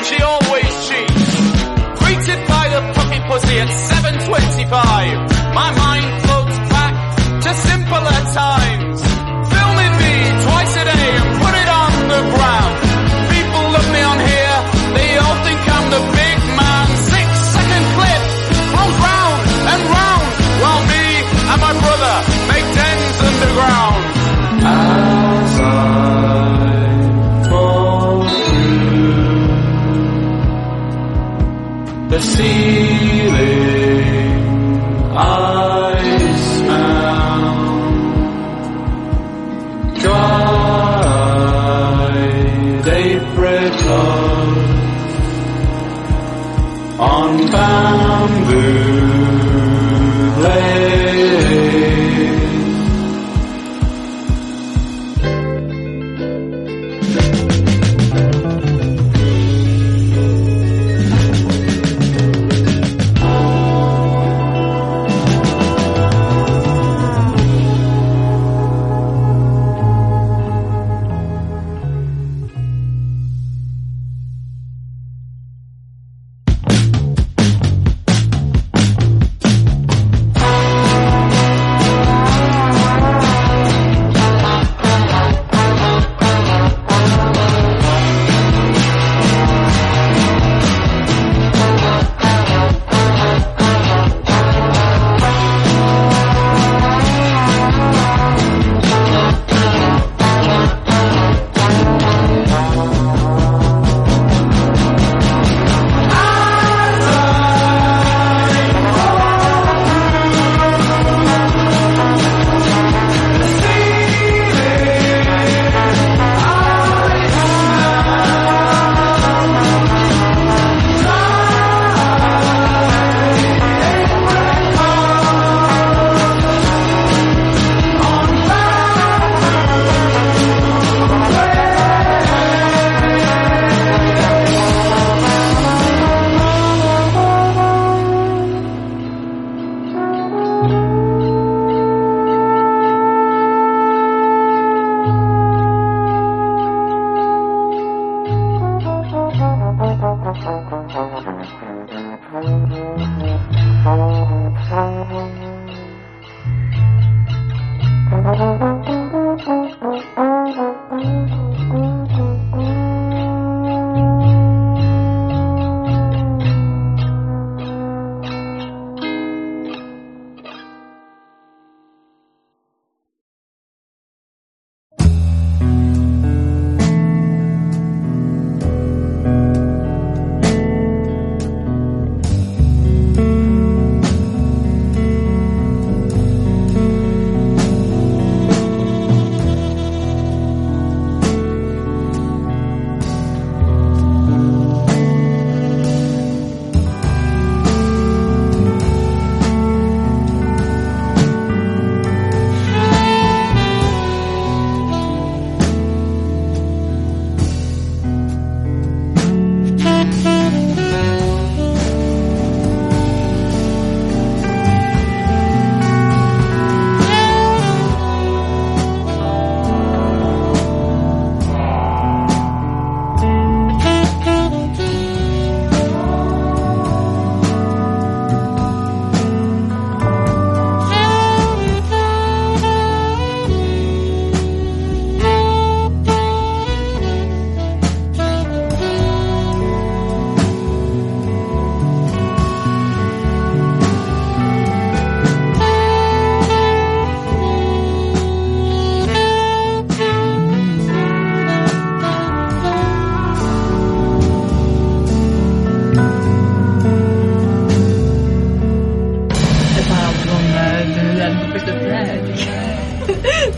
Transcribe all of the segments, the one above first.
and she always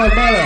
normal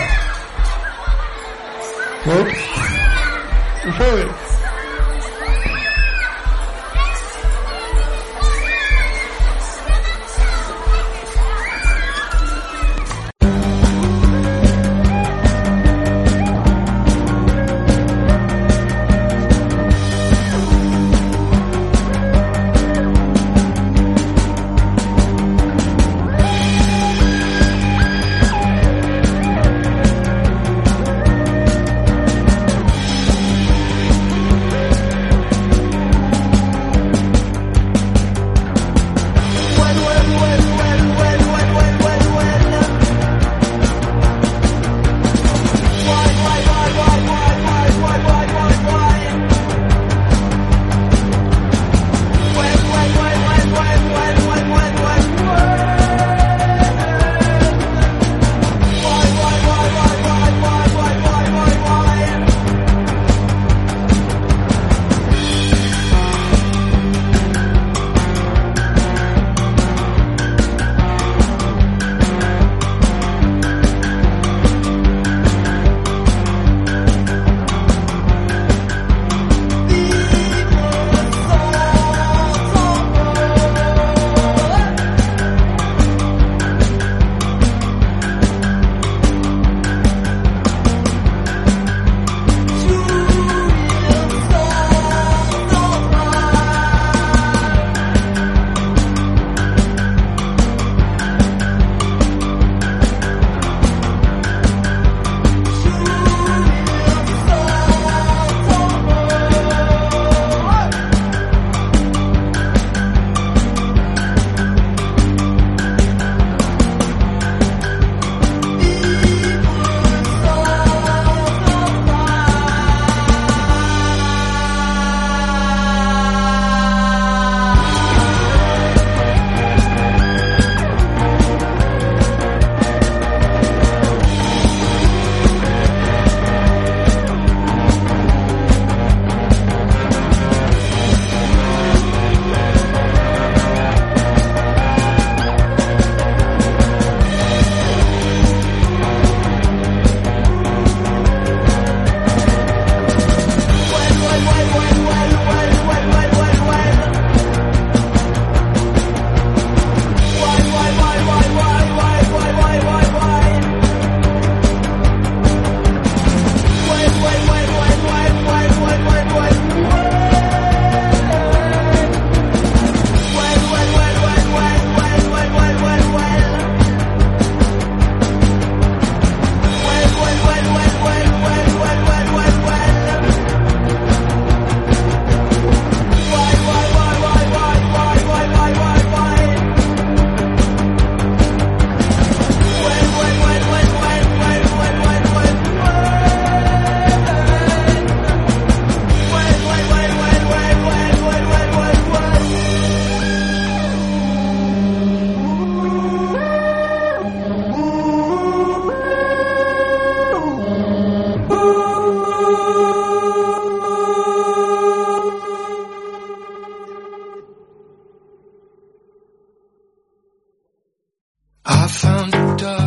I found a dog.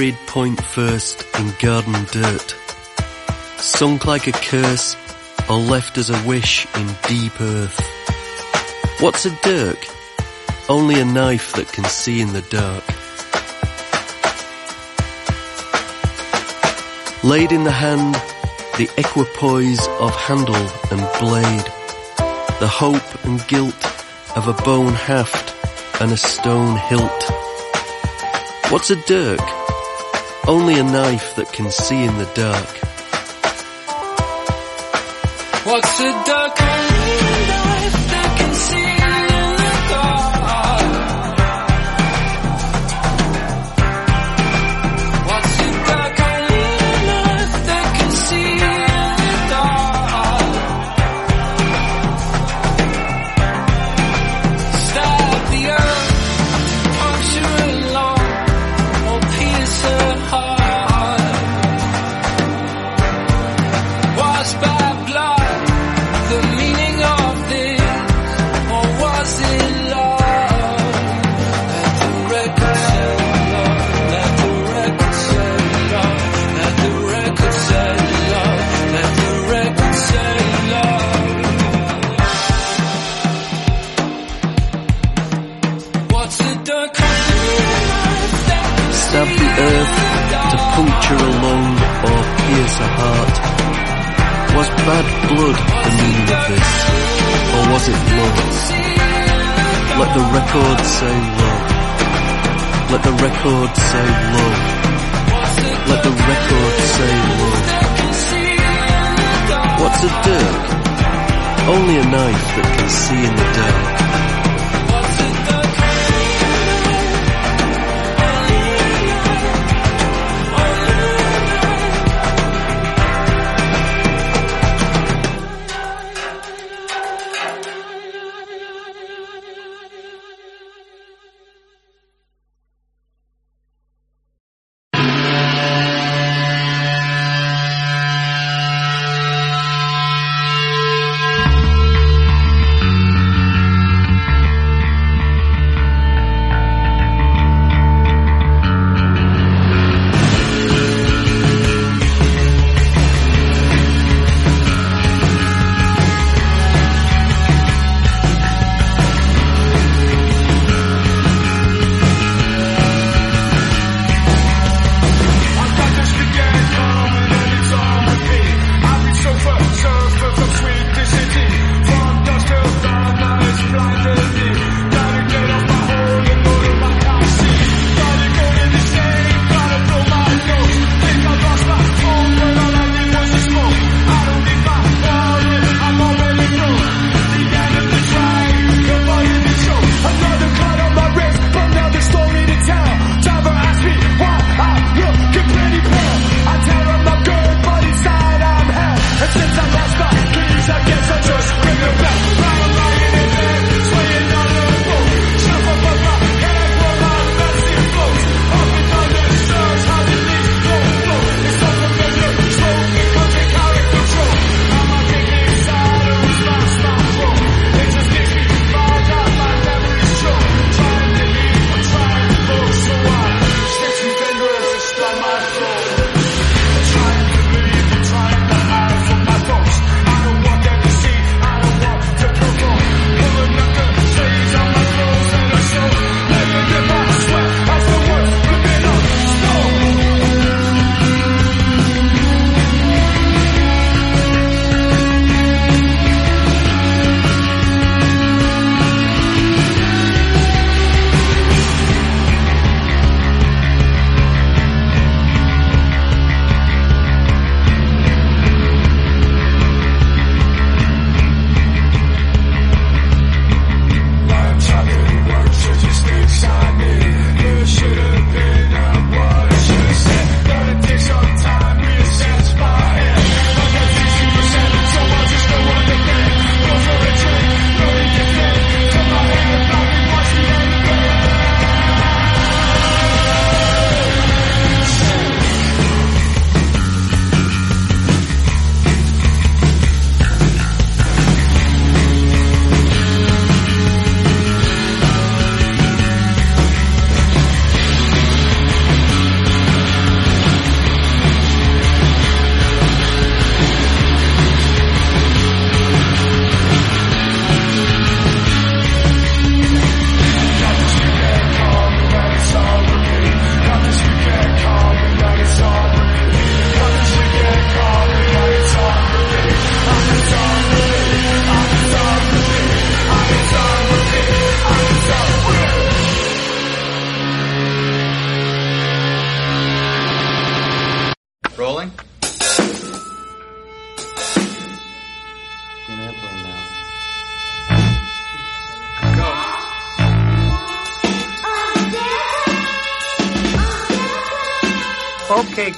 buried point first in garden dirt, sunk like a curse or left as a wish in deep earth. What's a dirk? Only a knife that can see in the dark. Laid in the hand, the equipoise of handle and blade, the hope and guilt of a bone haft and a stone hilt. What's a dirk? Only a knife that can see in the dark. What's a dirk?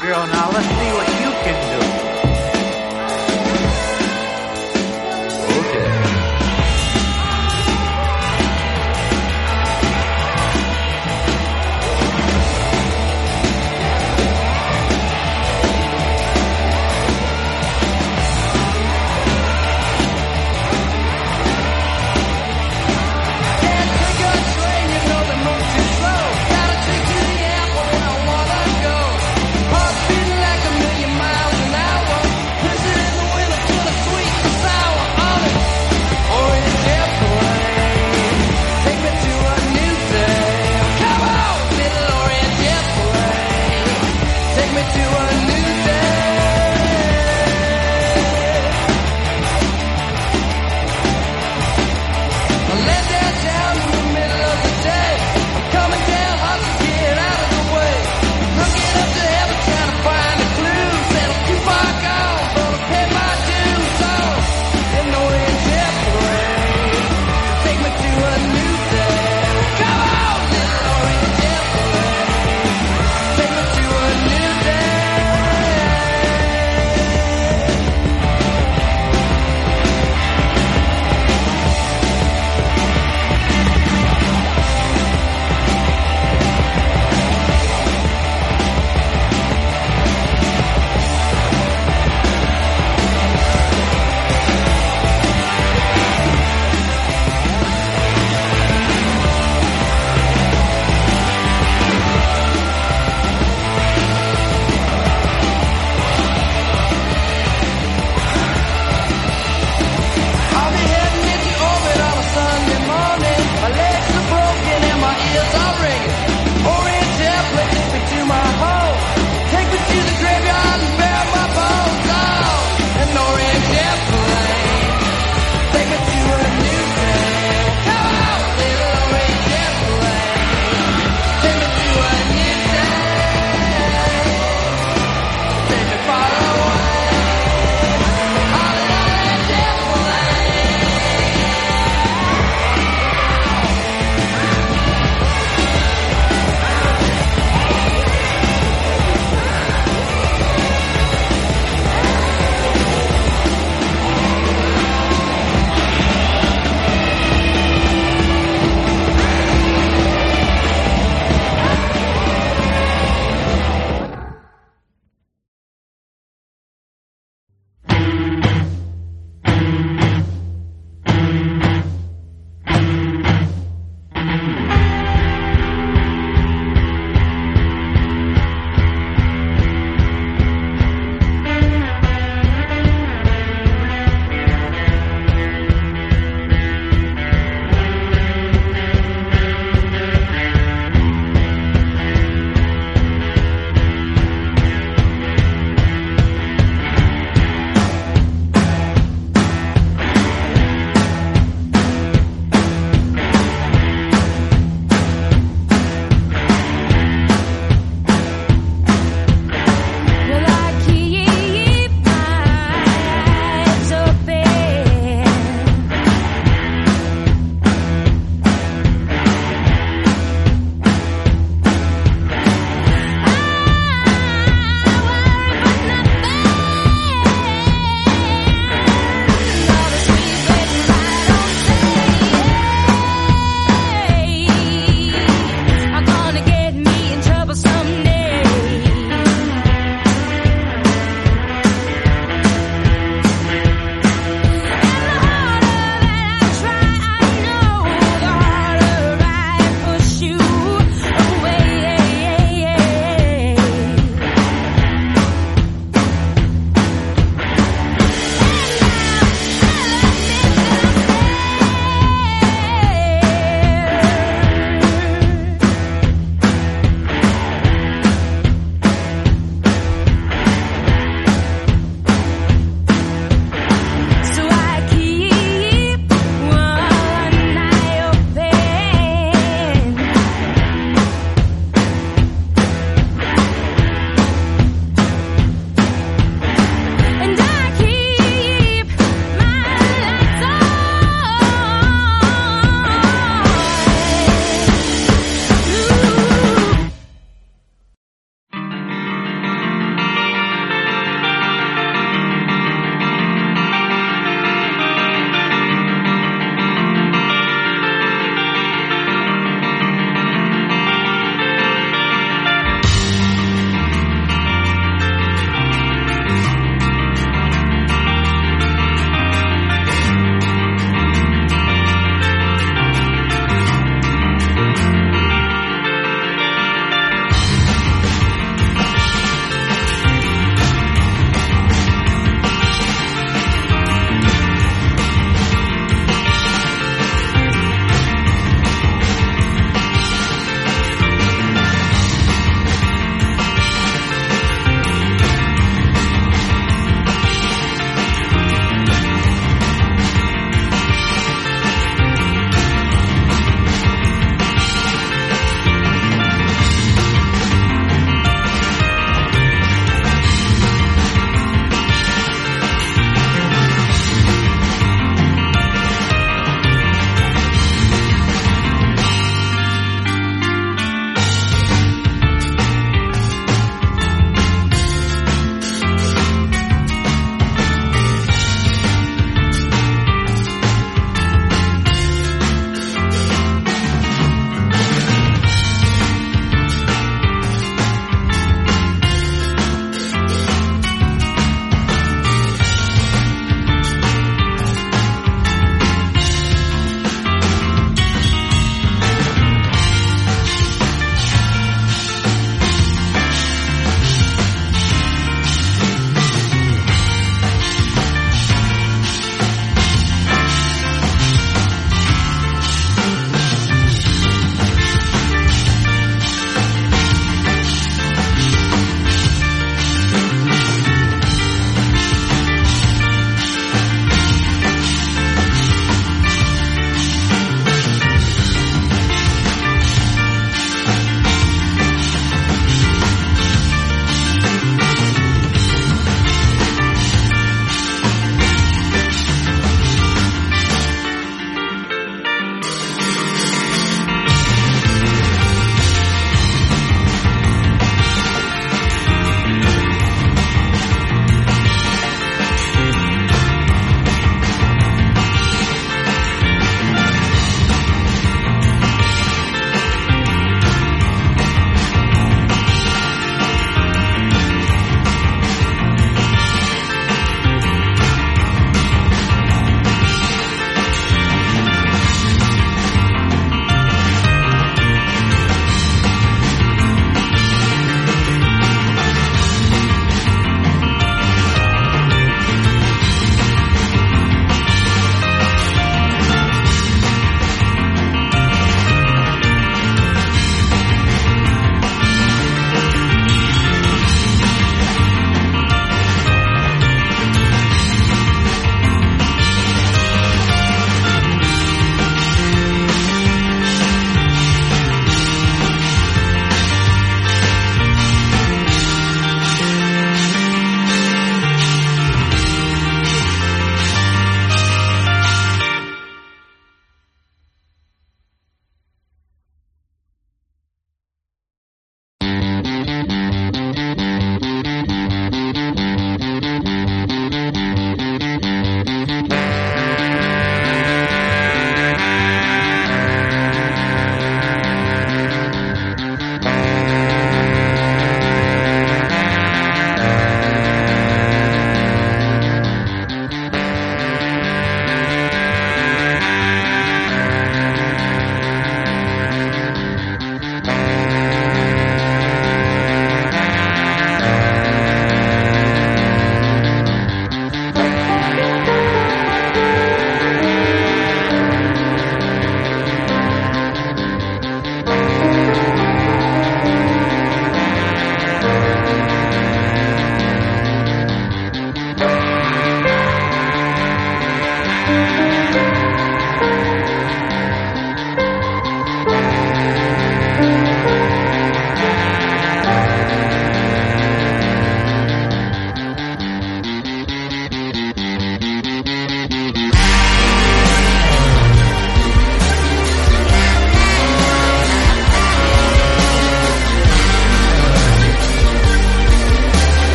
Girl, now let's see what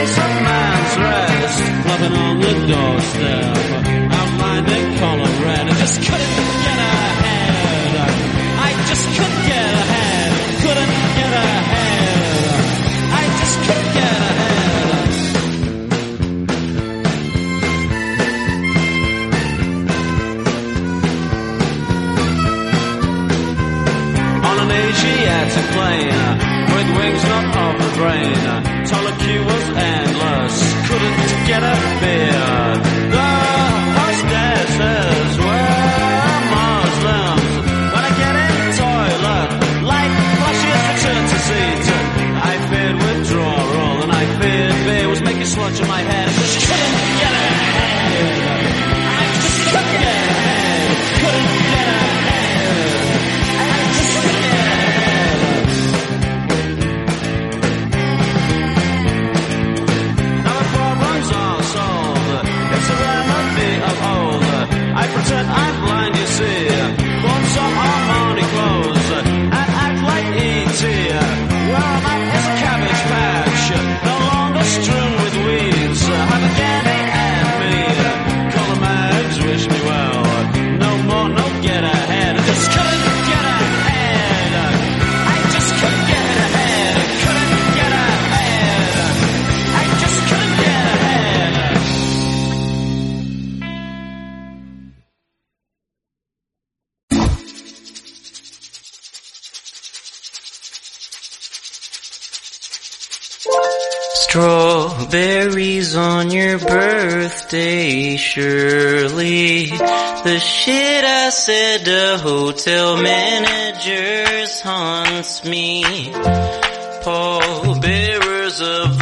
place of man's rest, loving on the doorstep, outlined in color red, and just cut it. birthday, surely. The shit I said to hotel managers haunts me. Pallbearers of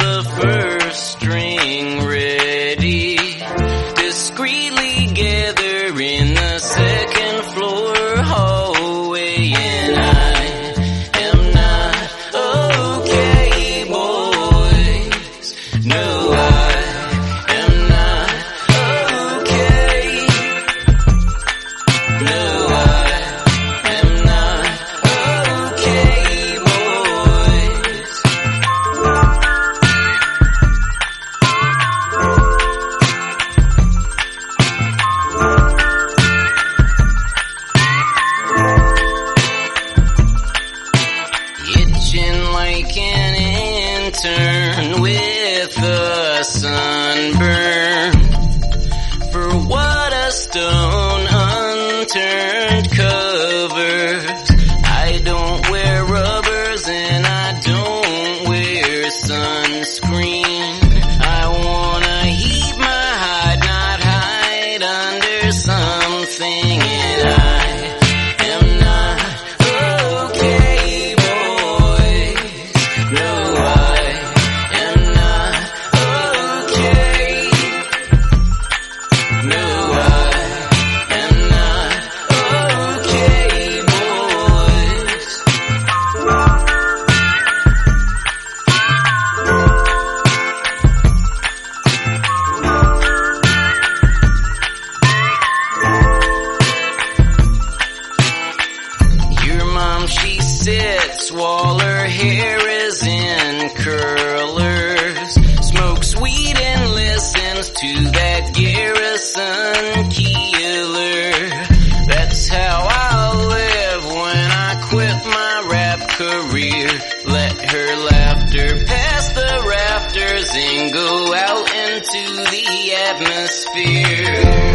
atmosphere.